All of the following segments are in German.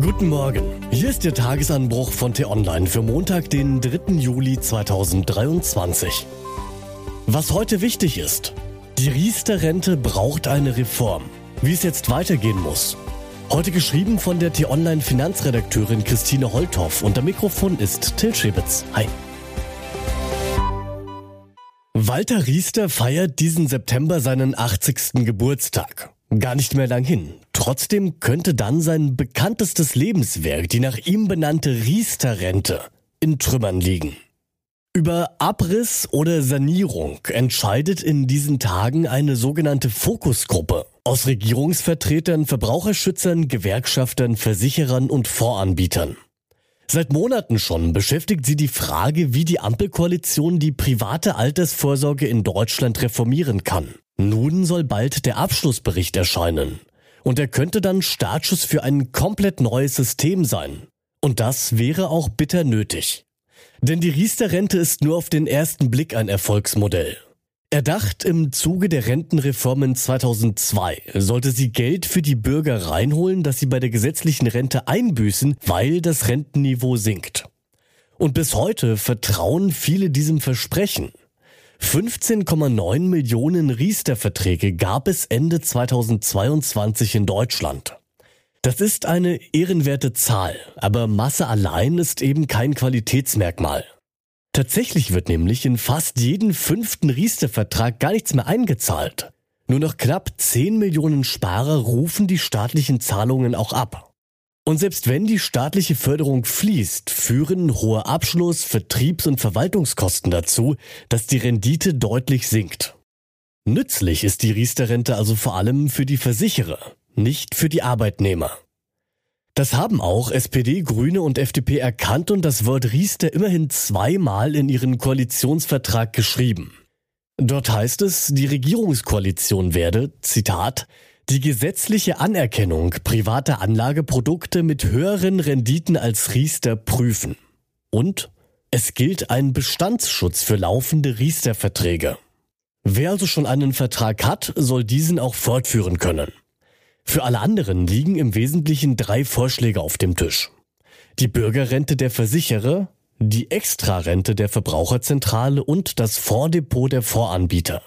Guten Morgen. Hier ist der Tagesanbruch von T-Online für Montag, den 3. Juli 2023. Was heute wichtig ist. Die Riester-Rente braucht eine Reform. Wie es jetzt weitergehen muss. Heute geschrieben von der T-Online Finanzredakteurin Christine Holthoff am Mikrofon ist Till Schäbitz. Hi. Walter Riester feiert diesen September seinen 80. Geburtstag. Gar nicht mehr lang hin. Trotzdem könnte dann sein bekanntestes Lebenswerk, die nach ihm benannte Riester-Rente, in Trümmern liegen. Über Abriss oder Sanierung entscheidet in diesen Tagen eine sogenannte Fokusgruppe aus Regierungsvertretern, Verbraucherschützern, Gewerkschaftern, Versicherern und Voranbietern. Seit Monaten schon beschäftigt sie die Frage, wie die Ampelkoalition die private Altersvorsorge in Deutschland reformieren kann. Nun soll bald der Abschlussbericht erscheinen. Und er könnte dann Startschuss für ein komplett neues System sein. Und das wäre auch bitter nötig. Denn die Riester-Rente ist nur auf den ersten Blick ein Erfolgsmodell. Erdacht im Zuge der Rentenreformen 2002 sollte sie Geld für die Bürger reinholen, dass sie bei der gesetzlichen Rente einbüßen, weil das Rentenniveau sinkt. Und bis heute vertrauen viele diesem Versprechen. 15,9 Millionen Riester-Verträge gab es Ende 2022 in Deutschland. Das ist eine ehrenwerte Zahl, aber Masse allein ist eben kein Qualitätsmerkmal. Tatsächlich wird nämlich in fast jeden fünften Riester-Vertrag gar nichts mehr eingezahlt. Nur noch knapp 10 Millionen Sparer rufen die staatlichen Zahlungen auch ab. Und selbst wenn die staatliche Förderung fließt, führen hohe Abschluss-, Vertriebs- und Verwaltungskosten dazu, dass die Rendite deutlich sinkt. Nützlich ist die Riester-Rente also vor allem für die Versicherer, nicht für die Arbeitnehmer. Das haben auch SPD, Grüne und FDP erkannt und das Wort Riester immerhin zweimal in ihren Koalitionsvertrag geschrieben. Dort heißt es, die Regierungskoalition werde, Zitat, die gesetzliche Anerkennung privater Anlageprodukte mit höheren Renditen als Riester prüfen. Und es gilt ein Bestandsschutz für laufende Riester-Verträge. Wer also schon einen Vertrag hat, soll diesen auch fortführen können. Für alle anderen liegen im Wesentlichen drei Vorschläge auf dem Tisch. Die Bürgerrente der Versicherer, die Extrarente der Verbraucherzentrale und das Fonddepot der Voranbieter.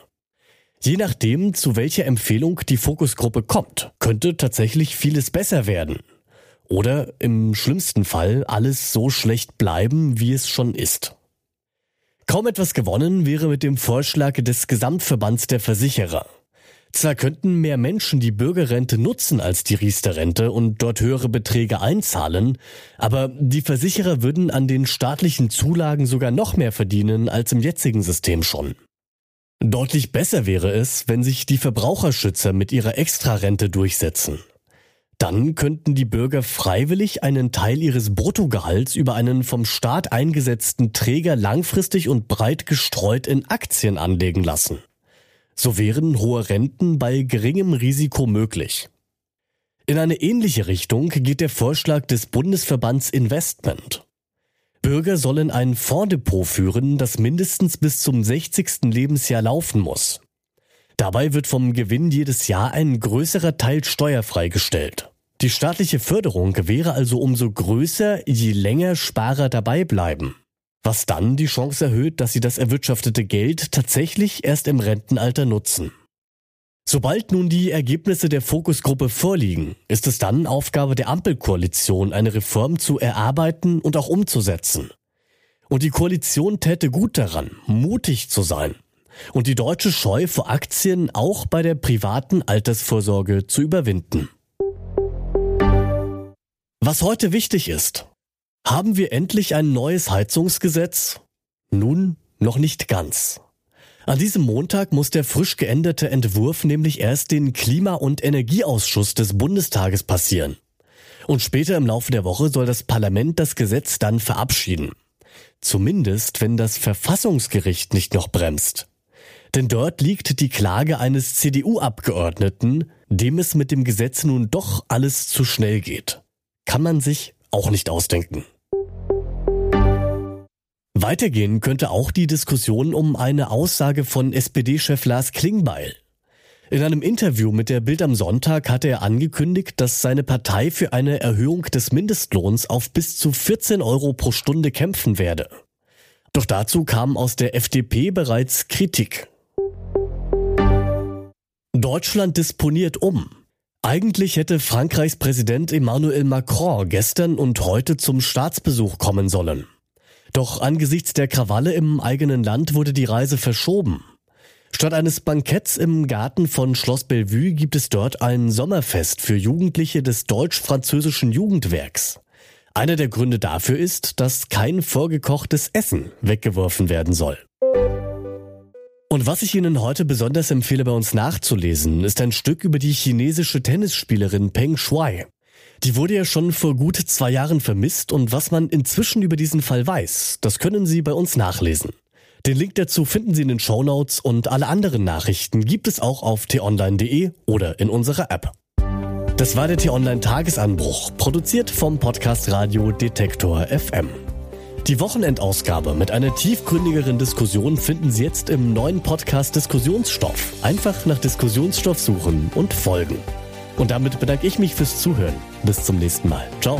Je nachdem, zu welcher Empfehlung die Fokusgruppe kommt, könnte tatsächlich vieles besser werden. Oder im schlimmsten Fall alles so schlecht bleiben, wie es schon ist. Kaum etwas gewonnen wäre mit dem Vorschlag des Gesamtverbands der Versicherer. Zwar könnten mehr Menschen die Bürgerrente nutzen als die Riester-Rente und dort höhere Beträge einzahlen, aber die Versicherer würden an den staatlichen Zulagen sogar noch mehr verdienen als im jetzigen System schon. Deutlich besser wäre es, wenn sich die Verbraucherschützer mit ihrer Extrarente durchsetzen. Dann könnten die Bürger freiwillig einen Teil ihres Bruttogehalts über einen vom Staat eingesetzten Träger langfristig und breit gestreut in Aktien anlegen lassen. So wären hohe Renten bei geringem Risiko möglich. In eine ähnliche Richtung geht der Vorschlag des Bundesverbands Investment. Bürger sollen ein Fonddepot führen, das mindestens bis zum 60. Lebensjahr laufen muss. Dabei wird vom Gewinn jedes Jahr ein größerer Teil steuerfrei gestellt. Die staatliche Förderung wäre also umso größer, je länger Sparer dabei bleiben. Was dann die Chance erhöht, dass sie das erwirtschaftete Geld tatsächlich erst im Rentenalter nutzen. Sobald nun die Ergebnisse der Fokusgruppe vorliegen, ist es dann Aufgabe der Ampelkoalition, eine Reform zu erarbeiten und auch umzusetzen. Und die Koalition täte gut daran, mutig zu sein und die deutsche Scheu vor Aktien auch bei der privaten Altersvorsorge zu überwinden. Was heute wichtig ist, haben wir endlich ein neues Heizungsgesetz? Nun, noch nicht ganz. An diesem Montag muss der frisch geänderte Entwurf nämlich erst den Klima- und Energieausschuss des Bundestages passieren. Und später im Laufe der Woche soll das Parlament das Gesetz dann verabschieden. Zumindest, wenn das Verfassungsgericht nicht noch bremst. Denn dort liegt die Klage eines CDU-Abgeordneten, dem es mit dem Gesetz nun doch alles zu schnell geht. Kann man sich auch nicht ausdenken. Weitergehen könnte auch die Diskussion um eine Aussage von SPD-Chef Lars Klingbeil. In einem Interview mit der Bild am Sonntag hatte er angekündigt, dass seine Partei für eine Erhöhung des Mindestlohns auf bis zu 14 Euro pro Stunde kämpfen werde. Doch dazu kam aus der FDP bereits Kritik. Deutschland disponiert um. Eigentlich hätte Frankreichs Präsident Emmanuel Macron gestern und heute zum Staatsbesuch kommen sollen. Doch angesichts der Krawalle im eigenen Land wurde die Reise verschoben. Statt eines Banketts im Garten von Schloss Bellevue gibt es dort ein Sommerfest für Jugendliche des deutsch-französischen Jugendwerks. Einer der Gründe dafür ist, dass kein vorgekochtes Essen weggeworfen werden soll. Und was ich Ihnen heute besonders empfehle, bei uns nachzulesen, ist ein Stück über die chinesische Tennisspielerin Peng Shuai. Die wurde ja schon vor gut zwei Jahren vermisst und was man inzwischen über diesen Fall weiß, das können Sie bei uns nachlesen. Den Link dazu finden Sie in den Show Notes und alle anderen Nachrichten gibt es auch auf t-online.de oder in unserer App. Das war der T-Online Tagesanbruch, produziert vom Podcast Radio Detektor FM. Die Wochenendausgabe mit einer tiefgründigeren Diskussion finden Sie jetzt im neuen Podcast Diskussionsstoff. Einfach nach Diskussionsstoff suchen und folgen. Und damit bedanke ich mich fürs Zuhören. Bis zum nächsten Mal. Ciao.